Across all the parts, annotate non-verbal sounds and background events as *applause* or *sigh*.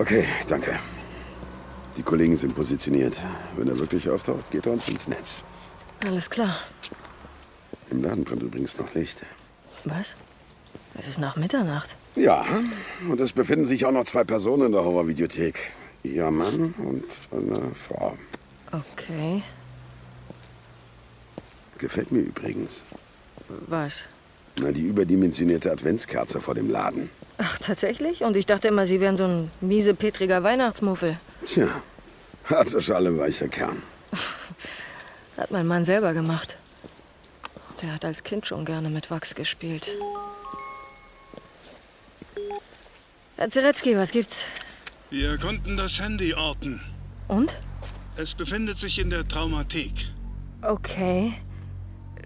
Okay, danke. Die Kollegen sind positioniert. Wenn er wirklich auftaucht, geht er uns ins Netz. Alles klar. Im Laden brennt übrigens noch Licht. Was? Es ist nach Mitternacht. Ja, und es befinden sich auch noch zwei Personen in der Horrorvideothek. Ihr Mann und eine Frau. Okay. Gefällt mir übrigens. Was? Na, die überdimensionierte Adventskerze vor dem Laden. Ach, tatsächlich? Und ich dachte immer, Sie wären so ein miese, petriger Weihnachtsmuffel. Tja, harte Schale, weicher Kern. Hat mein Mann selber gemacht. Der hat als Kind schon gerne mit Wachs gespielt. Herr Zeretzky, was gibt's? Wir konnten das Handy orten. Und? Es befindet sich in der Traumathek. Okay.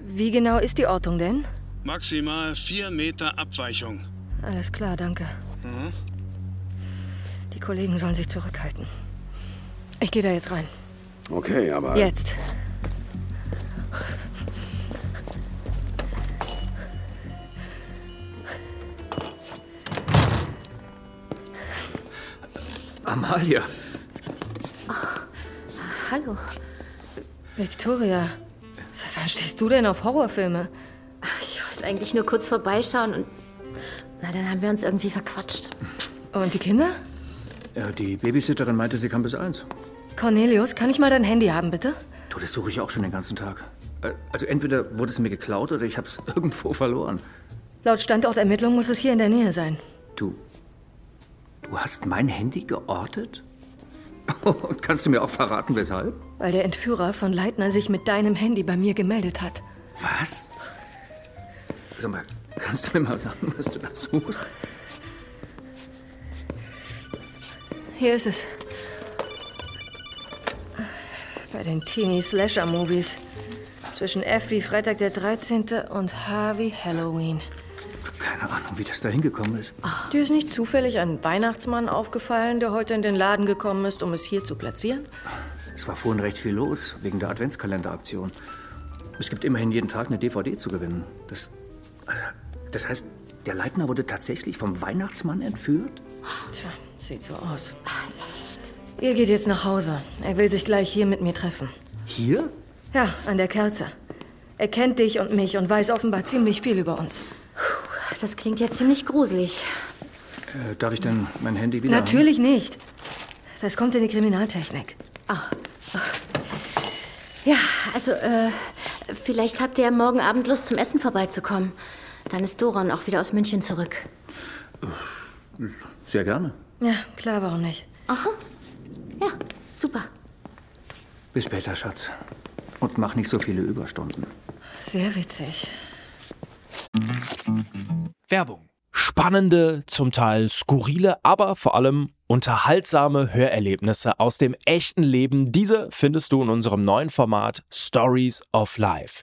Wie genau ist die Ortung denn? Maximal vier Meter Abweichung. Alles klar, danke. Die Kollegen sollen sich zurückhalten. Ich gehe da jetzt rein. Okay, aber. Jetzt. Amalia, Hallo. Victoria, seit wann stehst du denn auf Horrorfilme? Ich wollte eigentlich nur kurz vorbeischauen und. Na, dann haben wir uns irgendwie verquatscht. Und die Kinder? ja, die Babysitterin meinte, sie kann bis eins. Cornelius, kann ich mal dein Handy haben, bitte? Du, das suche ich auch schon den ganzen Tag. Äh, Also entweder wurde es mir geklaut oder ich habe es *laughs* irgendwo verloren. Laut Standortermittlung muss es hier in der Nähe sein. Du, du hast mein Handy geortet? *laughs* Und kannst du mir auch verraten, weshalb? Weil der Entführer von Leitner sich mit deinem Handy bei mir gemeldet hat. Was? Sag mal, kannst du mir mal sagen, was du da suchst? Hier ist es. Bei den Teenie Slasher Movies. Zwischen F wie Freitag der 13. und H wie Halloween. Keine Ahnung, wie das da hingekommen ist. Dir ist nicht zufällig ein Weihnachtsmann aufgefallen, der heute in den Laden gekommen ist, um es hier zu platzieren? Es war vorhin recht viel los, wegen der Adventskalenderaktion. Es gibt immerhin jeden Tag eine DVD zu gewinnen. Das, das heißt, der Leitner wurde tatsächlich vom Weihnachtsmann entführt? Tja, sieht so aus. Ihr geht jetzt nach Hause. Er will sich gleich hier mit mir treffen. Hier? Ja, an der Kerze. Er kennt dich und mich und weiß offenbar ziemlich viel über uns. Das klingt ja ziemlich gruselig. Äh, darf ich denn mein Handy wieder Natürlich nicht. Das kommt in die Kriminaltechnik. Ja, also, äh, vielleicht habt ihr ja morgen Abend Lust, zum Essen vorbeizukommen. Dann ist Doron auch wieder aus München zurück. Sehr gerne. Ja, klar, warum nicht? Ja, super. Bis später, Schatz. Und mach nicht so viele Überstunden. Sehr witzig. Werbung. Spannende, zum Teil skurrile, aber vor allem unterhaltsame Hörerlebnisse aus dem echten Leben. Diese findest du in unserem neuen Format Stories of Life.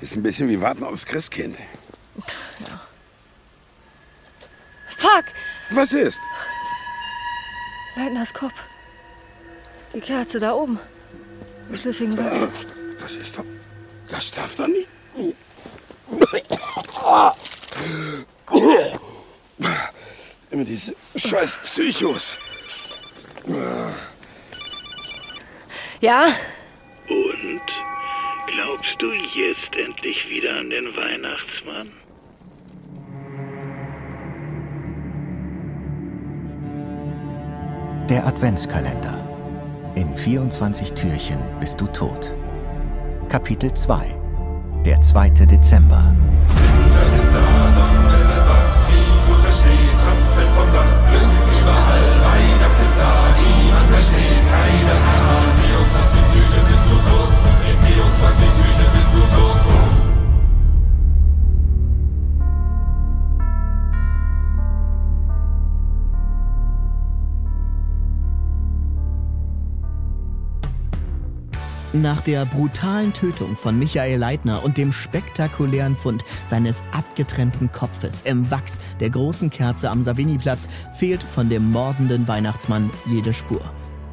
Ist ein bisschen wie Warten aufs Christkind. Fuck! Was ist? Leitners Kopf. Die Kerze da oben. Flüssigen Wachs. Das ist doch. Das darf doch nicht. Immer diese scheiß Psychos. Ja? Glaubst du jetzt endlich wieder an den Weihnachtsmann? Der Adventskalender. In 24 Türchen bist du tot. Kapitel 2. Der 2. Dezember. Nach der brutalen Tötung von Michael Leitner und dem spektakulären Fund seines abgetrennten Kopfes im Wachs der großen Kerze am Savignyplatz fehlt von dem mordenden Weihnachtsmann jede Spur.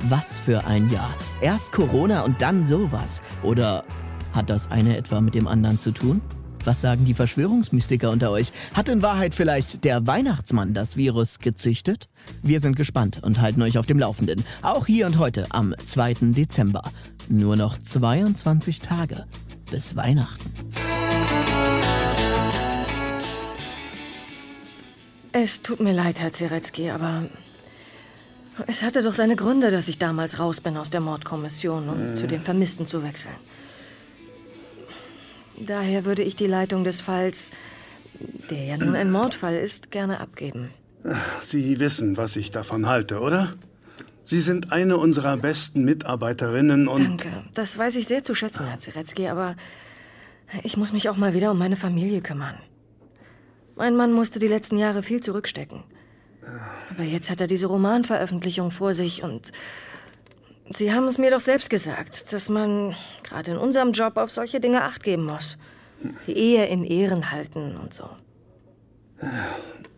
Was für ein Jahr. Erst Corona und dann sowas. Oder hat das eine etwa mit dem anderen zu tun? Was sagen die Verschwörungsmystiker unter euch? Hat in Wahrheit vielleicht der Weihnachtsmann das Virus gezüchtet? Wir sind gespannt und halten euch auf dem Laufenden. Auch hier und heute am 2. Dezember. Nur noch 22 Tage bis Weihnachten. Es tut mir leid, Herr Zeretzky, aber es hatte doch seine Gründe, dass ich damals raus bin aus der Mordkommission, um Mhm. zu den Vermissten zu wechseln. Daher würde ich die Leitung des Falls, der ja nun ein Mordfall ist, gerne abgeben. Sie wissen, was ich davon halte, oder? Sie sind eine unserer besten Mitarbeiterinnen und... Danke. Das weiß ich sehr zu schätzen, Herr Zeretzky, aber ich muss mich auch mal wieder um meine Familie kümmern. Mein Mann musste die letzten Jahre viel zurückstecken. Aber jetzt hat er diese Romanveröffentlichung vor sich und Sie haben es mir doch selbst gesagt, dass man gerade in unserem Job auf solche Dinge acht geben muss. Die Ehe in Ehren halten und so.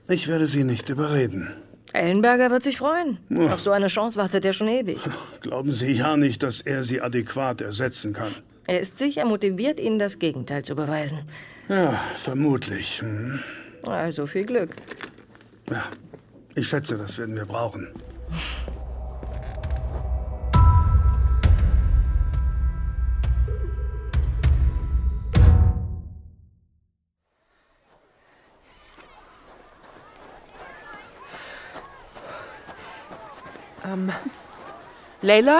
Ich werde Sie nicht überreden. Ellenberger wird sich freuen. Ja. Auf so eine Chance wartet er schon ewig. Glauben Sie ja nicht, dass er Sie adäquat ersetzen kann. Er ist sicher motiviert, Ihnen das Gegenteil zu beweisen. Ja, vermutlich. Hm. Also viel Glück. Ja, ich schätze, das werden wir brauchen. Ähm, Leila?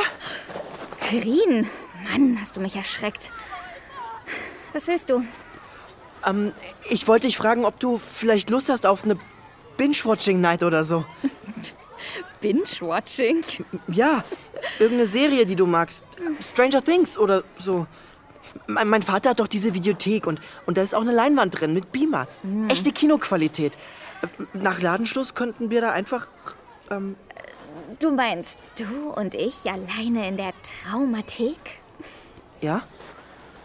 Quirin, Mann, hast du mich erschreckt. Was willst du? Ähm, ich wollte dich fragen, ob du vielleicht Lust hast auf eine Binge-Watching-Night oder so. *laughs* Binge-Watching? Ja, irgendeine Serie, die du magst. Stranger Things oder so. Mein, mein Vater hat doch diese Videothek und, und da ist auch eine Leinwand drin mit Beamer. Mhm. Echte Kinoqualität. Äh, Nach Ladenschluss könnten wir da einfach. Ähm, Du meinst, du und ich alleine in der Traumathek? ja?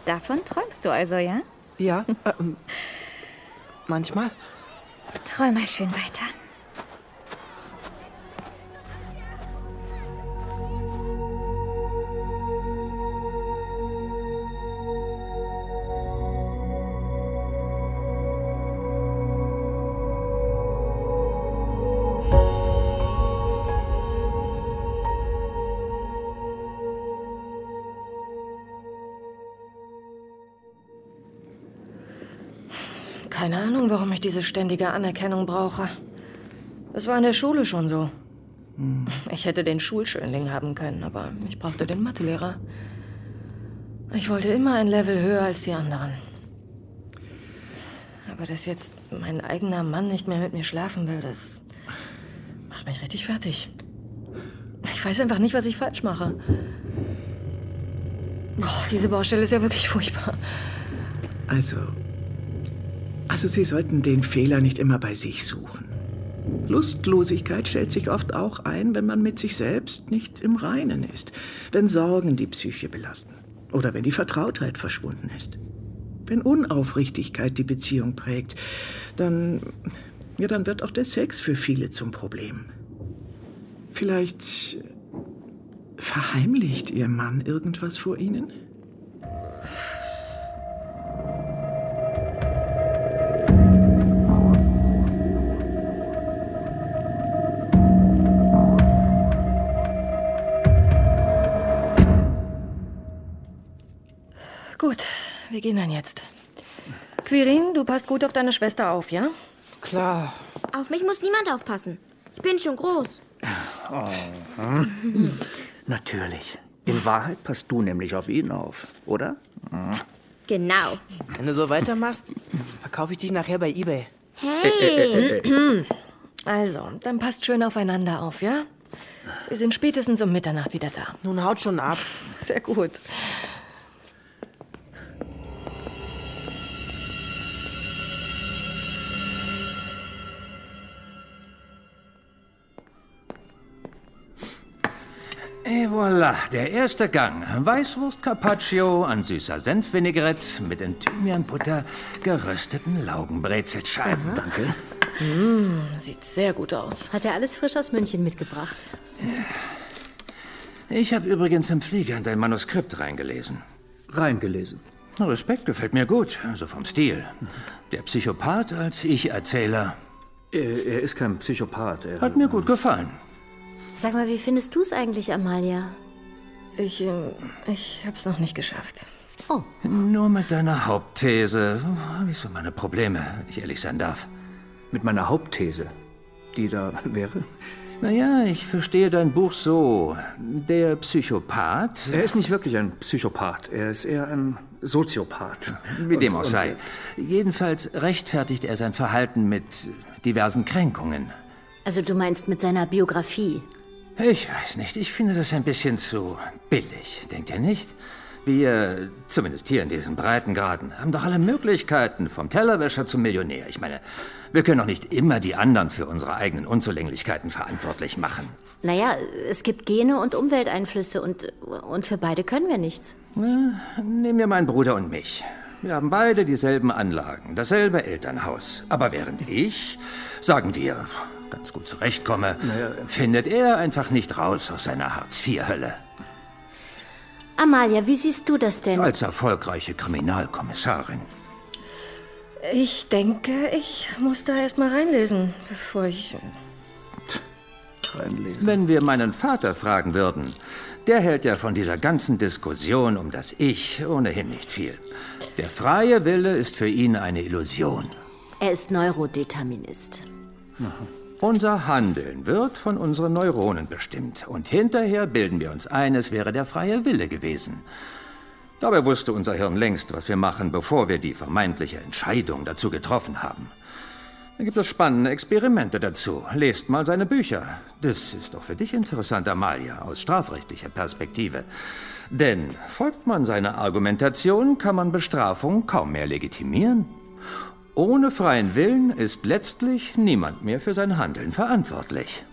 Davon träumst du also, ja? Ja? ähm, manchmal. Träum mal schön weiter. Diese ständige Anerkennung brauche. Es war in der Schule schon so. Ich hätte den Schulschönling haben können, aber ich brauchte den Mathelehrer. Ich wollte immer ein Level höher als die anderen. Aber dass jetzt mein eigener Mann nicht mehr mit mir schlafen will, das macht mich richtig fertig. Ich weiß einfach nicht, was ich falsch mache. Boah, diese Baustelle ist ja wirklich furchtbar. Also, also Sie sollten den Fehler nicht immer bei sich suchen. Lustlosigkeit stellt sich oft auch ein, wenn man mit sich selbst nicht im Reinen ist, wenn Sorgen die Psyche belasten oder wenn die Vertrautheit verschwunden ist. Wenn Unaufrichtigkeit die Beziehung prägt, dann, ja, dann wird auch der Sex für viele zum Problem. Vielleicht verheimlicht Ihr Mann irgendwas vor Ihnen? Wir gehen dann jetzt. Quirin, du passt gut auf deine Schwester auf, ja? Klar. Auf mich muss niemand aufpassen. Ich bin schon groß. Oh. *laughs* Natürlich. In Wahrheit passt du nämlich auf ihn auf, oder? Genau. Wenn du so weitermachst, verkaufe ich dich nachher bei eBay. Hey! Also, dann passt schön aufeinander auf, ja? Wir sind spätestens um Mitternacht wieder da. Nun haut schon ab. Sehr gut. Et voilà, der erste Gang. Weißwurst Carpaccio an süßer Senfvinaigrette mit in Thymianbutter gerösteten Laugenbrezelscheiben. Danke. Mm, sieht sehr gut aus. Hat er alles frisch aus München mitgebracht? Ich habe übrigens im Flieger in dein Manuskript reingelesen. Reingelesen? Respekt gefällt mir gut, also vom Stil. Der Psychopath als Ich-Erzähler. Er, er ist kein Psychopath. Er, Hat mir gut gefallen. Sag mal, wie findest du es eigentlich, Amalia? Ich, äh, ich hab's noch nicht geschafft. Oh. Nur mit deiner Hauptthese habe ich so meine Probleme, wenn ich ehrlich sein darf. Mit meiner Hauptthese, die da wäre? Naja, ich verstehe dein Buch so. Der Psychopath. Er ist nicht wirklich ein Psychopath. Er ist eher ein Soziopath. Wie dem auch sei. Jedenfalls rechtfertigt er sein Verhalten mit diversen Kränkungen. Also du meinst mit seiner Biografie? Ich weiß nicht, ich finde das ein bisschen zu billig, denkt ihr nicht? Wir, zumindest hier in diesen Breitengraden, haben doch alle Möglichkeiten, vom Tellerwäscher zum Millionär. Ich meine, wir können doch nicht immer die anderen für unsere eigenen Unzulänglichkeiten verantwortlich machen. Naja, es gibt Gene und Umwelteinflüsse und, und für beide können wir nichts. Na, nehmen wir meinen Bruder und mich. Wir haben beide dieselben Anlagen, dasselbe Elternhaus. Aber während ich, sagen wir, ganz gut zurechtkomme, findet er einfach nicht raus aus seiner Hartz-IV-Hölle. Amalia, wie siehst du das denn? Als erfolgreiche Kriminalkommissarin. Ich denke, ich muss da erst mal reinlesen, bevor ich. Reinlesen. Wenn wir meinen Vater fragen würden, der hält ja von dieser ganzen Diskussion um das Ich ohnehin nicht viel. Der freie Wille ist für ihn eine Illusion. Er ist Neurodeterminist. Unser Handeln wird von unseren Neuronen bestimmt. Und hinterher bilden wir uns ein, es wäre der freie Wille gewesen. Dabei wusste unser Hirn längst, was wir machen, bevor wir die vermeintliche Entscheidung dazu getroffen haben. Da gibt es spannende Experimente dazu. Lest mal seine Bücher. Das ist doch für dich interessant, Amalia, aus strafrechtlicher Perspektive. Denn folgt man seiner Argumentation, kann man Bestrafung kaum mehr legitimieren. Ohne freien Willen ist letztlich niemand mehr für sein Handeln verantwortlich.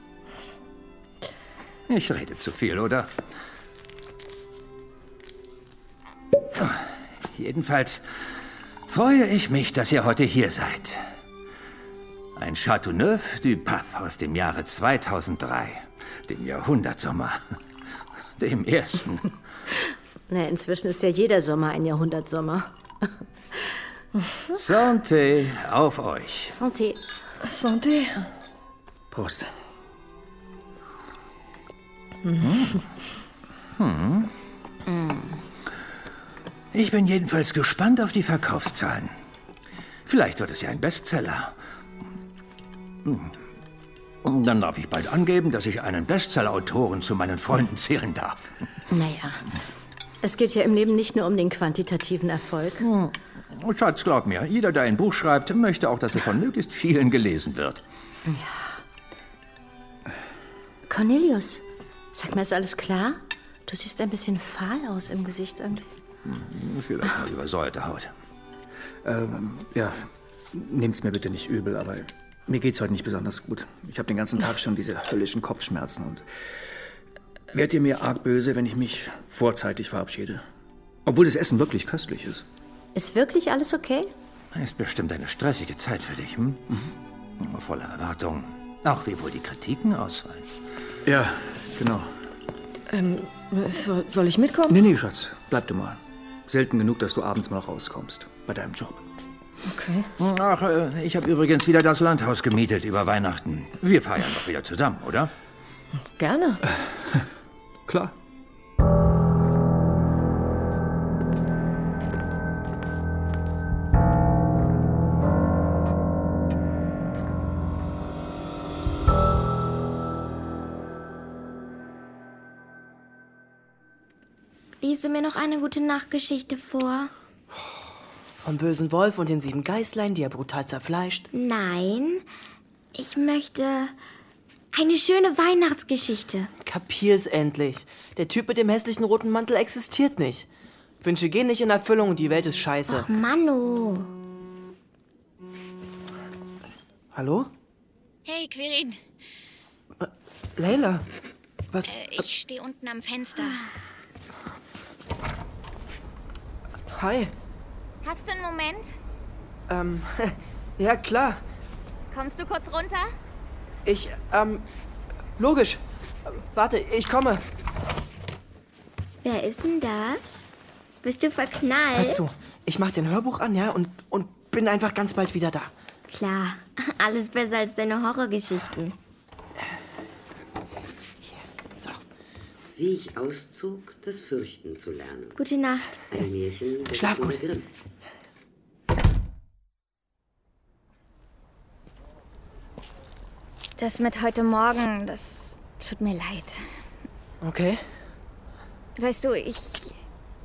Ich rede zu viel, oder? Jedenfalls freue ich mich, dass ihr heute hier seid. Ein Chateauneuf du Pape aus dem Jahre 2003, dem Jahrhundertsommer, dem ersten. *laughs* Na, inzwischen ist ja jeder Sommer ein Jahrhundertsommer. Santé auf euch. Santé. Santé. Prost. Hm. Ich bin jedenfalls gespannt auf die Verkaufszahlen. Vielleicht wird es ja ein Bestseller. Hm. Dann darf ich bald angeben, dass ich einen Bestseller-Autoren zu meinen Freunden zählen darf. Naja, es geht ja im Leben nicht nur um den quantitativen Erfolg. Hm. Schatz, glaub mir, jeder, der ein Buch schreibt, möchte auch, dass es von möglichst vielen gelesen wird. Cornelius, sag mal, ist alles klar? Du siehst ein bisschen fahl aus im Gesicht. irgendwie. Hm, Vielleicht mal übersäuerte Haut. Ähm, ja, nehmt's mir bitte nicht übel, aber mir geht's heute nicht besonders gut. Ich habe den ganzen Tag schon diese höllischen Kopfschmerzen und werdet ihr mir arg böse, wenn ich mich vorzeitig verabschiede? Obwohl das Essen wirklich köstlich ist. Ist wirklich alles okay? Ist bestimmt eine stressige Zeit für dich, hm? Voller Erwartungen. Auch wie wohl die Kritiken ausfallen. Ja, genau. Ähm, soll, soll ich mitkommen? Nee, nee, Schatz, bleib du mal. Selten genug, dass du abends mal rauskommst bei deinem Job. Okay. Ach, äh, ich habe übrigens wieder das Landhaus gemietet über Weihnachten. Wir feiern doch wieder zusammen, oder? Gerne. *laughs* Klar. Liest du mir noch eine gute Nachtgeschichte vor? Vom bösen Wolf und den sieben Geißlein, die er brutal zerfleischt. Nein, ich möchte eine schöne Weihnachtsgeschichte. Kapier's endlich. Der Typ mit dem hässlichen roten Mantel existiert nicht. Wünsche gehen nicht in Erfüllung und die Welt ist scheiße. Ach, Manno. Hallo? Hey, Quirin. Leila, Was? Äh, ich stehe unten am Fenster. Hi. Hast du einen Moment? Ähm, *laughs* ja, klar. Kommst du kurz runter? Ich, ähm, logisch. Warte, ich komme. Wer ist denn das? Bist du verknallt? Hör zu, ich mach den Hörbuch an, ja, und, und bin einfach ganz bald wieder da. Klar, *laughs* alles besser als deine Horrorgeschichten. Wie ich auszog, das Fürchten zu lernen. Gute Nacht. Ein Märchen Schlaf gut. Grimm. Das mit heute Morgen, das tut mir leid. Okay. Weißt du, ich.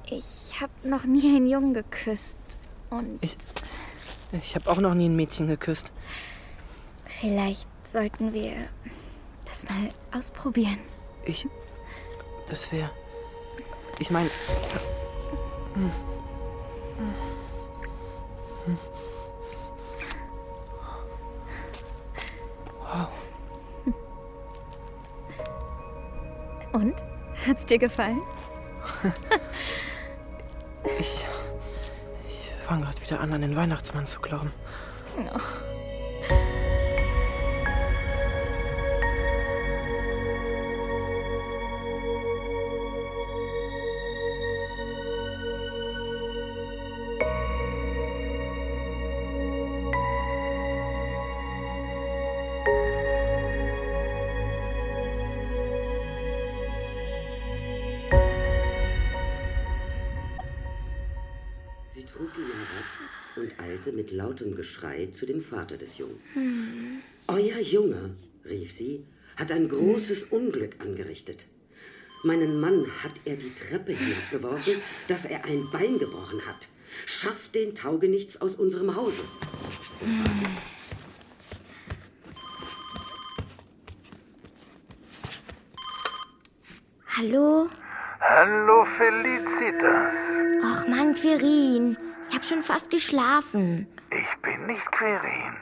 Ich habe noch nie einen Jungen geküsst. Und Ich, ich habe auch noch nie ein Mädchen geküsst. vielleicht sollten wir das mal ausprobieren. Ich, das wäre, ich meine, hm. wow. Und? Hat's dir gefallen? Ich, ich fange gerade wieder an, an den Weihnachtsmann zu glauben. Oh. Eilte mit lautem Geschrei zu dem Vater des Jungen. Hm. Euer Junge, rief sie, hat ein großes Unglück angerichtet. Meinen Mann hat er die Treppe hinabgeworfen, dass er ein Bein gebrochen hat. Schafft den Taugenichts aus unserem Hause. Hallo? Hallo Felicitas. Ach Mann, Quirin. Ich habe schon fast geschlafen. Ich bin nicht Quirin.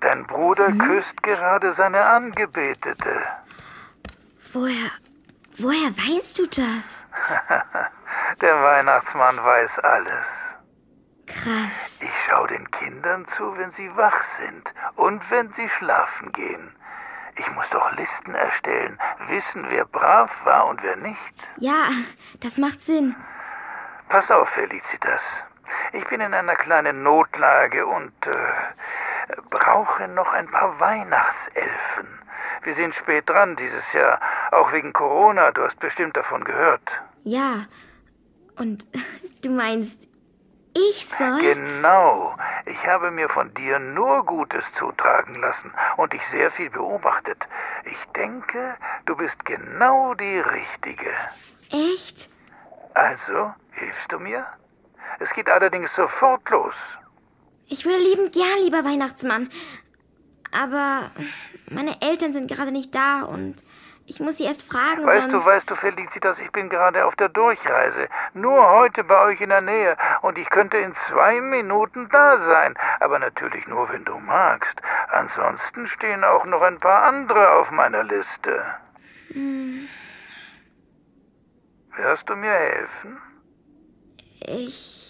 Dein Bruder küsst gerade seine Angebetete. Woher. Woher weißt du das? *laughs* Der Weihnachtsmann weiß alles. Krass. Ich schaue den Kindern zu, wenn sie wach sind und wenn sie schlafen gehen. Ich muss doch Listen erstellen, wissen, wer brav war und wer nicht. Ja, das macht Sinn. Pass auf, Felicitas. Ich bin in einer kleinen Notlage und äh, brauche noch ein paar Weihnachtselfen. Wir sind spät dran dieses Jahr, auch wegen Corona. Du hast bestimmt davon gehört. Ja. Und *laughs* du meinst, ich soll. Genau. Ich habe mir von dir nur Gutes zutragen lassen und dich sehr viel beobachtet. Ich denke, du bist genau die Richtige. Echt? Also, hilfst du mir? Es geht allerdings sofort los. Ich würde liebend gern, lieber Weihnachtsmann. Aber meine Eltern sind gerade nicht da und ich muss sie erst fragen, Weißt sonst. du, weißt du, Felicitas, ich bin gerade auf der Durchreise. Nur heute bei euch in der Nähe. Und ich könnte in zwei Minuten da sein. Aber natürlich nur, wenn du magst. Ansonsten stehen auch noch ein paar andere auf meiner Liste. Hm, Wirst du mir helfen? Ich.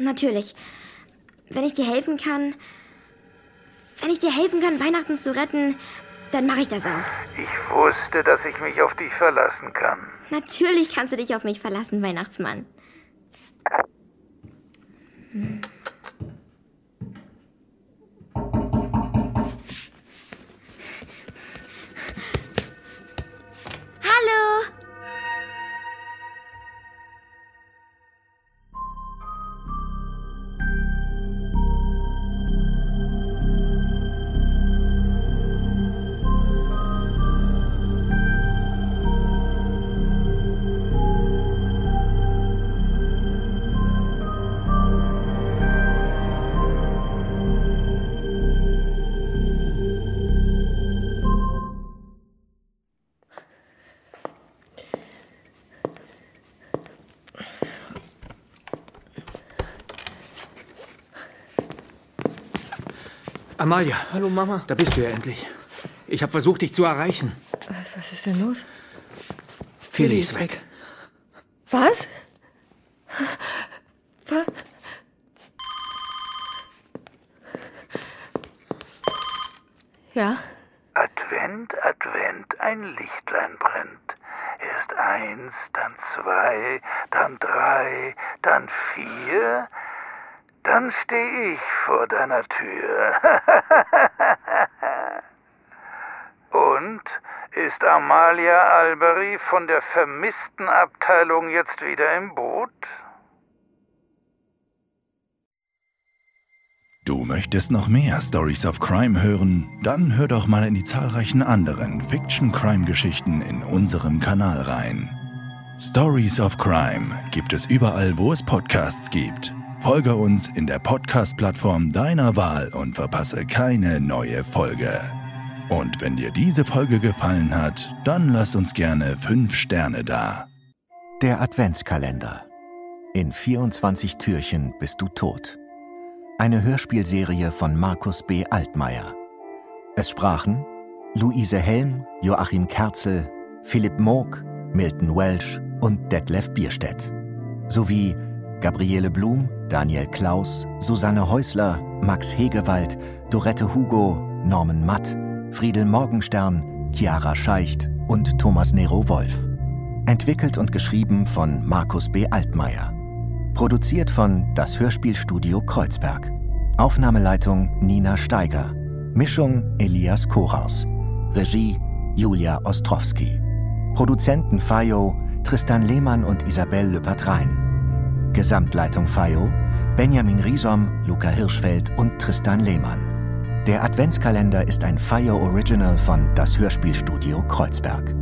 Natürlich. Wenn ich dir helfen kann. Wenn ich dir helfen kann, Weihnachten zu retten, dann mache ich das auch. Ich wusste, dass ich mich auf dich verlassen kann. Natürlich kannst du dich auf mich verlassen, Weihnachtsmann. Hm. Amalia. Hallo, Mama. Da bist du ja endlich. Ich habe versucht, dich zu erreichen. Was ist denn los? Philly ist weg. Was? Was? Ja? Advent, Advent, ein Lichtlein brennt. Erst eins, dann zwei, dann drei, dann vier, dann steh ich vor deiner Tür. *laughs* Und ist Amalia Alberi von der vermissten Abteilung jetzt wieder im Boot? Du möchtest noch mehr Stories of Crime hören? Dann hör doch mal in die zahlreichen anderen Fiction-Crime-Geschichten in unserem Kanal rein. Stories of Crime gibt es überall, wo es Podcasts gibt. Folge uns in der Podcast-Plattform deiner Wahl und verpasse keine neue Folge. Und wenn dir diese Folge gefallen hat, dann lass uns gerne 5 Sterne da. Der Adventskalender. In 24 Türchen bist du tot. Eine Hörspielserie von Markus B. Altmaier. Es sprachen Luise Helm, Joachim Kerzel, Philipp Moog, Milton Welsh und Detlef Bierstedt. Sowie Gabriele Blum, Daniel Klaus, Susanne Häusler, Max Hegewald, Dorette Hugo, Norman Matt, Friedel Morgenstern, Chiara Scheicht und Thomas Nero Wolf. Entwickelt und geschrieben von Markus B. Altmaier. Produziert von Das Hörspielstudio Kreuzberg. Aufnahmeleitung Nina Steiger. Mischung Elias Koraus. Regie Julia Ostrowski. Produzenten Fayo Tristan Lehmann und Isabel Lüppert-Rhein. Gesamtleitung Fayo Benjamin Riesom, Luca Hirschfeld und Tristan Lehmann. Der Adventskalender ist ein Fire Original von Das Hörspielstudio Kreuzberg.